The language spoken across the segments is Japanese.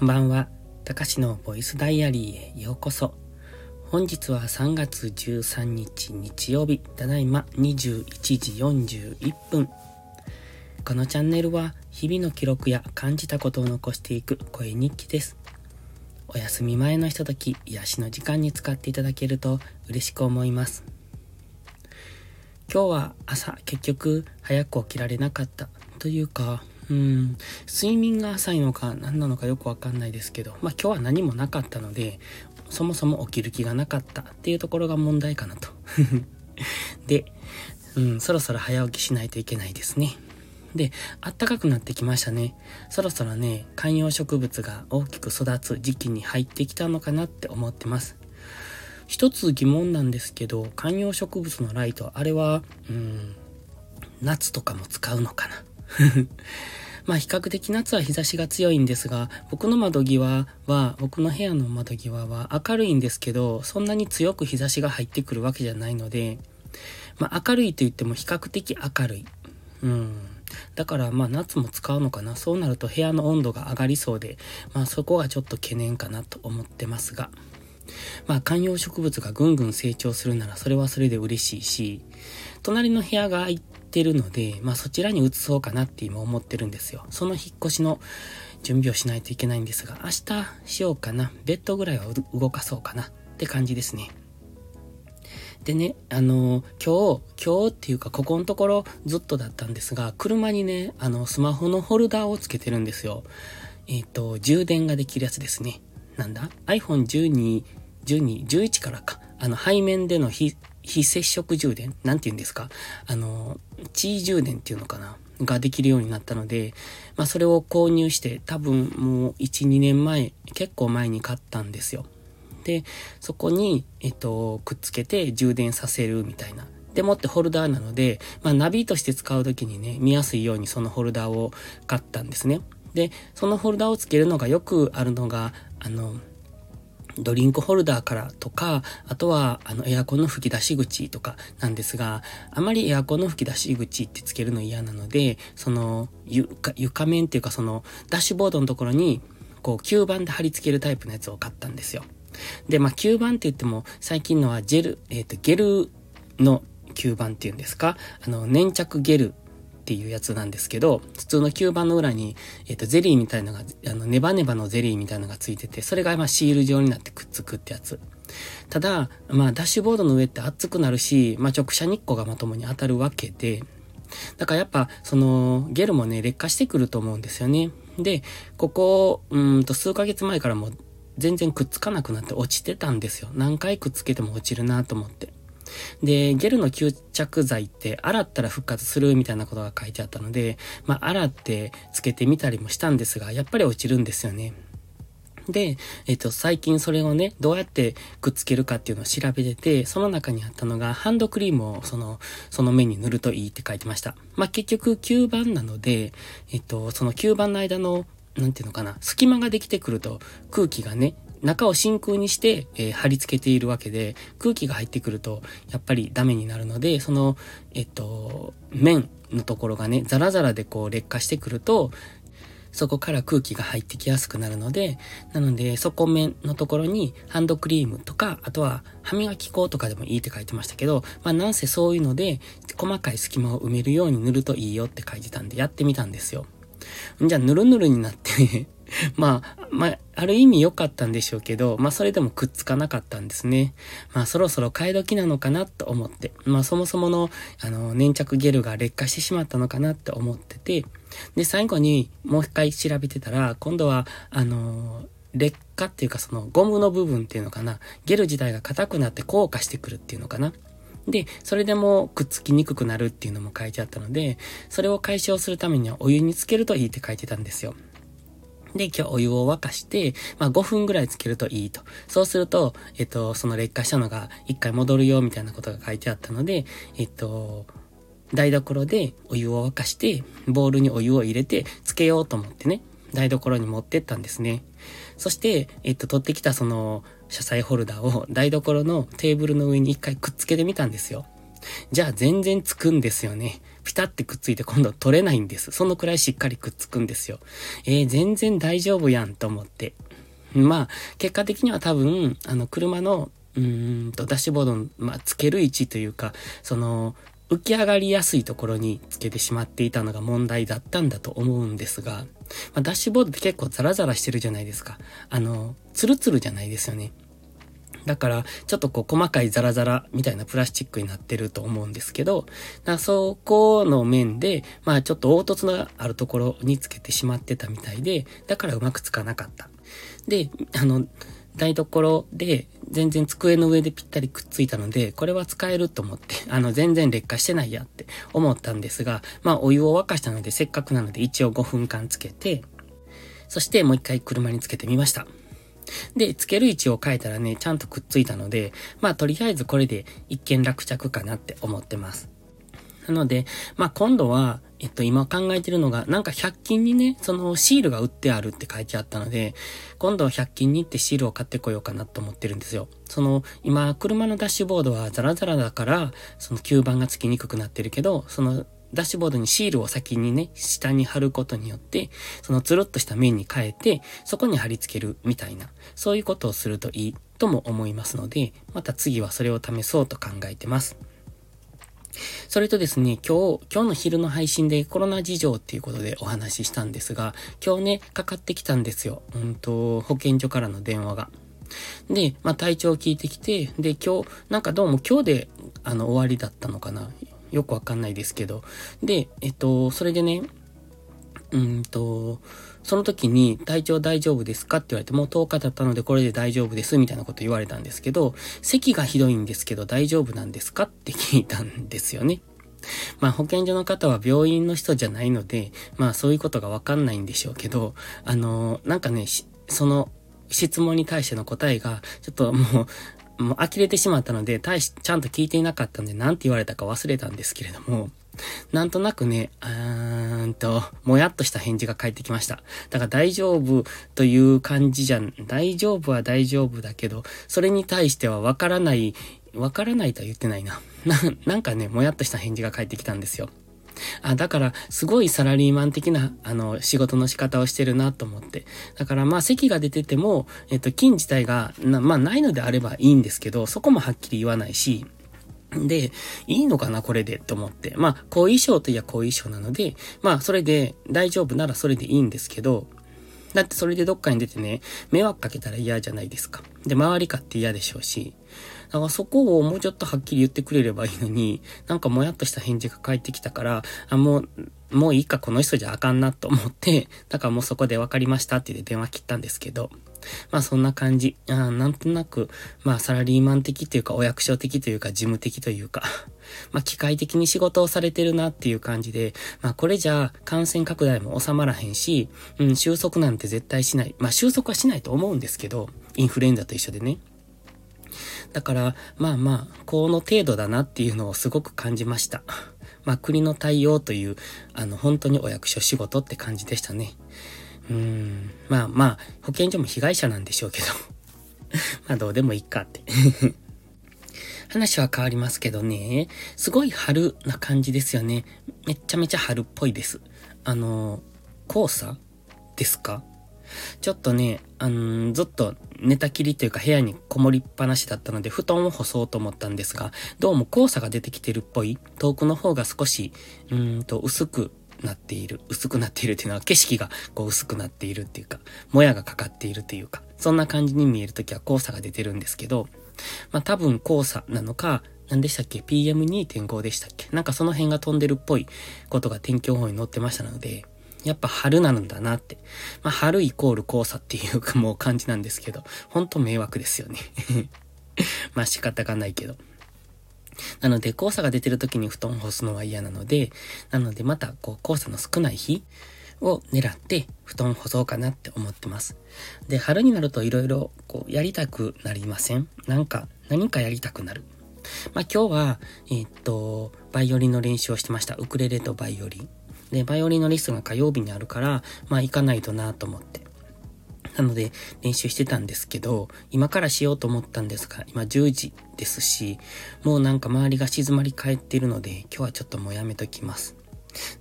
こんばんは。たかしのボイスダイアリーへようこそ。本日は3月13日日曜日、ただいま21時41分。このチャンネルは日々の記録や感じたことを残していく声日記です。お休み前のひととき、癒しの時間に使っていただけると嬉しく思います。今日は朝結局早く起きられなかったというかうん、睡眠が浅いのか何なのかよくわかんないですけど、まあ今日は何もなかったので、そもそも起きる気がなかったっていうところが問題かなと。で、うん、そろそろ早起きしないといけないですね。で、暖かくなってきましたね。そろそろね、観葉植物が大きく育つ時期に入ってきたのかなって思ってます。一つ疑問なんですけど、観葉植物のライト、あれは、うん、夏とかも使うのかな？まあ比較的夏は日差しが強いんですが、僕の窓際は、僕の部屋の窓際は明るいんですけど、そんなに強く日差しが入ってくるわけじゃないので、まあ明るいと言っても比較的明るい。うん。だからまあ夏も使うのかな。そうなると部屋の温度が上がりそうで、まあそこがちょっと懸念かなと思ってますが。まあ観葉植物がぐんぐん成長するならそれはそれで嬉しいし、隣の部屋が空いってるので、まあそちらに移そうかなって今思ってるんですよ。その引っ越しの準備をしないといけないんですが、明日しようかな。ベッドぐらいは動かそうかなって感じですね。でね、あの、今日、今日っていうか、ここのところずっとだったんですが、車にね、あの、スマホのホルダーをつけてるんですよ。えっ、ー、と、充電ができるやつですね。なんだ ?iPhone12、12、11からか。あの、背面での非非接触充電？なんて言うんですか？あの、地位充電っていうのかな？ができるようになったので、まあそれを購入して多分もう1、2年前、結構前に買ったんですよ。で、そこに、えっと、くっつけて充電させるみたいな。でもってホルダーなので、まあナビとして使うときにね、見やすいようにそのホルダーを買ったんですね。で、そのホルダーをつけるのがよくあるのが、あの、ドリンクホルダーからとか、あとは、あの、エアコンの吹き出し口とかなんですが、あまりエアコンの吹き出し口ってつけるの嫌なので、その、床、床面っていうかその、ダッシュボードのところに、こう、吸盤で貼り付けるタイプのやつを買ったんですよ。で、まあ、吸盤って言っても、最近のはジェル、えっ、ー、と、ゲルの吸盤っていうんですか？あの、粘着ゲルっていうやつなんですけど、普通の吸盤の裏に、えっ、と、ゼリーみたいのが、あの、ネバネバのゼリーみたいのがついてて、それがまあシール状になってくっつくってやつ。ただ、まあ、ダッシュボードの上って熱くなるし、まあ、直射日光がまともに当たるわけで、だからやっぱ、その、ゲルもね、劣化してくると思うんですよね。で、ここ、うんと、数ヶ月前からも全然くっつかなくなって落ちてたんですよ。何回くっつけても落ちるなと思って。で、ゲルの吸着剤って洗ったら復活するみたいなことが書いてあったので、まあ、洗ってつけてみたりもしたんですが、やっぱり落ちるんですよね。で、えっと、最近それをね、どうやってくっつけるかっていうのを調べてて、その中にあったのが、ハンドクリームをその、その面に塗るといいって書いてました。まあ、結局、吸盤なので、えっと、その吸盤の間の、なんていうのかな、隙間ができてくると空気がね、中を真空にして、えー、貼り付けているわけで、空気が入ってくると、やっぱりダメになるので、その、えっと、面のところがね、ザラザラでこう劣化してくると、そこから空気が入ってきやすくなるので、なので、底面のところにハンドクリームとか、あとは歯磨き粉とかでもいいって書いてましたけど、まあなんせそういうので、細かい隙間を埋めるように塗るといいよって書いてたんで、やってみたんですよ。じゃあ、ぬるぬるになって まあ、まあ、ある意味良かったんでしょうけど、まあそれでもくっつかなかったんですね。まあそろそろ替え時なのかなと思って、まあそもそもの、あの、粘着ゲルが劣化してしまったのかなって思ってて、で、最後にもう一回調べてたら、今度は、あの、劣化っていうかそのゴムの部分っていうのかな、ゲル自体が硬くなって硬化してくるっていうのかな。で、それでもくっつきにくくなるっていうのも書いてあったので、それを解消するためにはお湯につけるといいって書いてたんですよ。で、今日お湯を沸かして、まあ5分ぐらいつけるといいと。そうすると、えっと、その劣化したのが一回戻るよみたいなことが書いてあったので、えっと、台所でお湯を沸かして、ボウルにお湯を入れて、つけようと思ってね、台所に持ってったんですね。そして、えっと、取ってきたその、車載ホルダーを台所のテーブルの上に一回くっつけてみたんですよ。じゃあ全然つくんですよね。ピタってくっついて今度取れないんです。そのくらいしっかりくっつくんですよ。えー、全然大丈夫やんと思って。まあ、結果的には多分、あの、車の、うーんと、ダッシュボードの、まあ、つける位置というか、その、浮き上がりやすいところにつけてしまっていたのが問題だったんだと思うんですが、まあ、ダッシュボードって結構ザラザラしてるじゃないですか。あの、ツルツルじゃないですよね。だから、ちょっとこう細かいザラザラみたいなプラスチックになってると思うんですけど、だそこの面で、まあちょっと凹凸のあるところにつけてしまってたみたいで、だからうまくつかなかった。で、あの、台所で全然机の上でぴったりくっついたので、これは使えると思って、あの、全然劣化してないやって思ったんですが、まあお湯を沸かしたのでせっかくなので一応5分間つけて、そしてもう一回車につけてみました。で、つける位置を変えたらね、ちゃんとくっついたので、まあとりあえずこれで一見落着かなって思ってます。なので、まあ今度は、えっと、今考えてるのが、なんか100均にね、そのシールが売ってあるって書いてあったので、今度は100均に行ってシールを買ってこようかなと思ってるんですよ。その、今、車のダッシュボードはザラザラだから、その吸盤がつきにくくなってるけど、その、ダッシュボードにシールを先にね、下に貼ることによって、そのつるっとした面に変えて、そこに貼り付けるみたいな、そういうことをするといいとも思いますので、また次はそれを試そうと考えてます。それとですね、今日、今日の昼の配信でコロナ事情っていうことでお話ししたんですが、今日ね、かかってきたんですよ。うんと、保健所からの電話が。で、まあ体調を聞いてきて、で、今日、なんかどうも今日で、あの、終わりだったのかな。よくわかんないですけど。で、えっと、それでね、うんと、その時に体調大丈夫ですか？って言われて、もう10日経ったのでこれで大丈夫ですみたいなこと言われたんですけど、咳がひどいんですけど大丈夫なんですか？って聞いたんですよね。まあ保健所の方は病院の人じゃないので、まあそういうことがわかんないんでしょうけど、あの、なんかね、その質問に対しての答えが、ちょっともう、もう呆れてしまったので、大し、ちゃんと聞いていなかったんで、なんて言われたか忘れたんですけれども、なんとなくね、うーんと、もやっとした返事が返ってきました。だから大丈夫という感じじゃん、大丈夫は大丈夫だけど、それに対してはわからない、わからないとは言ってないな。な、なんかね、もやっとした返事が返ってきたんですよ。あ、だから、すごいサラリーマン的な、あの、仕事の仕方をしてるなと思って。だから、まあ、席が出てても、えっと、金自体が、な、まあ、ないのであればいいんですけど、そこもはっきり言わないし、で、いいのかなこれでと思って。まあ、後遺症といや後遺症なので、まあ、それで大丈夫ならそれでいいんですけど、だってそれでどっかに出てね、迷惑かけたら嫌じゃないですか。で、周りかって嫌でしょうし。だからそこをもうちょっとはっきり言ってくれればいいのに、なんかもやっとした返事が返ってきたから、あ、もう、もういいか、この人じゃあかんなと思って、だからもうそこで分かりましたって言って電話切ったんですけど、まあそんな感じ。あなんとなく、まあサラリーマン的というかお役所的というか事務的というか、まあ機械的に仕事をされてるなっていう感じで、まあこれじゃあ感染拡大も収まらへんし、うん、収束なんて絶対しない。まあ収束はしないと思うんですけど、インフルエンザと一緒でね。だから、まあまあ、この程度だなっていうのをすごく感じました。まあ国の対応という、あの本当にお役所仕事って感じでしたね。うーん。まあまあ、保健所も被害者なんでしょうけど まあどうでもいいかって 話は変わりますけどね、すごい春な感じですよね。めちゃめちゃ春っぽいです。あの、黄砂ですか？ちょっとね、あのずっと寝たきりというか部屋にこもりっぱなしだったので布団を干そうと思ったんですが、どうも黄砂が出てきてるっぽい。遠くの方が少し、うんと薄くなっている。薄くなっているっていうのは景色がこう薄くなっているっていうか、もやがかかっているというか、そんな感じに見えるときは黄砂が出てるんですけど、まあ多分黄砂なのか、何でしたっけ ?PM2.5 でしたっけ？なんかその辺が飛んでるっぽいことが天気予報に載ってましたので、やっぱ春なんだなって。まあ春イコール黄砂っていうかもう感じなんですけど、ほんと迷惑ですよね まあ仕方がないけど。なので、黄砂が出てる時に布団干すのは嫌なので、なのでまた、こう、黄砂の少ない日を狙って布団を干そうかなって思ってます。で、春になると色々、こう、やりたくなりません？なんか、何かやりたくなる？まあ、今日は、えー、っと、バイオリンの練習をしてました。ウクレレとバイオリン。で、バイオリンのリストが火曜日にあるから、まあ、行かないとなと思って。なので練習してたんですけど、今からしようと思ったんですが、今10時ですし、もうなんか周りが静まり返っているので、今日はちょっともうやめときます。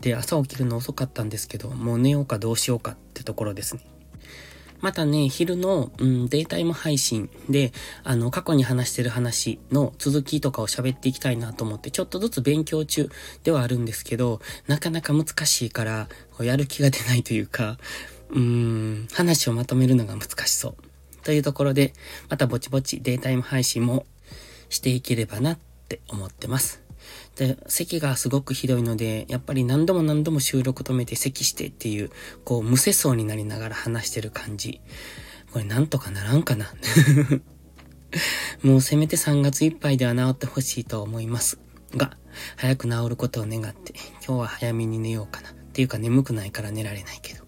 で、朝起きるの遅かったんですけど、もう寝ようかどうしようかってところですね。またね、昼の、うん、デイタイム配信で、あの、過去に話してる話の続きとかを喋っていきたいなと思って、ちょっとずつ勉強中ではあるんですけど、なかなか難しいから、やる気が出ないというか、うーん、話をまとめるのが難しそう。というところで、またぼちぼちデイタイム配信もしていければなって思ってます。で、咳がすごくひどいので、やっぱり何度も何度も収録止めて咳してっていう、こう、無世相になりながら話してる感じ。これなんとかならんかな もうせめて3月いっぱいでは治ってほしいと思います。が、早く治ることを願って、今日は早めに寝ようかな。っていうか眠くないから寝られないけど。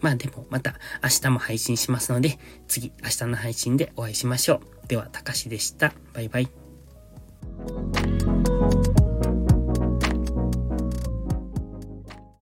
まあでもまた明日も配信しますので、次明日の配信でお会いしましょう。では、たかしでした。バイバイ。Thank you.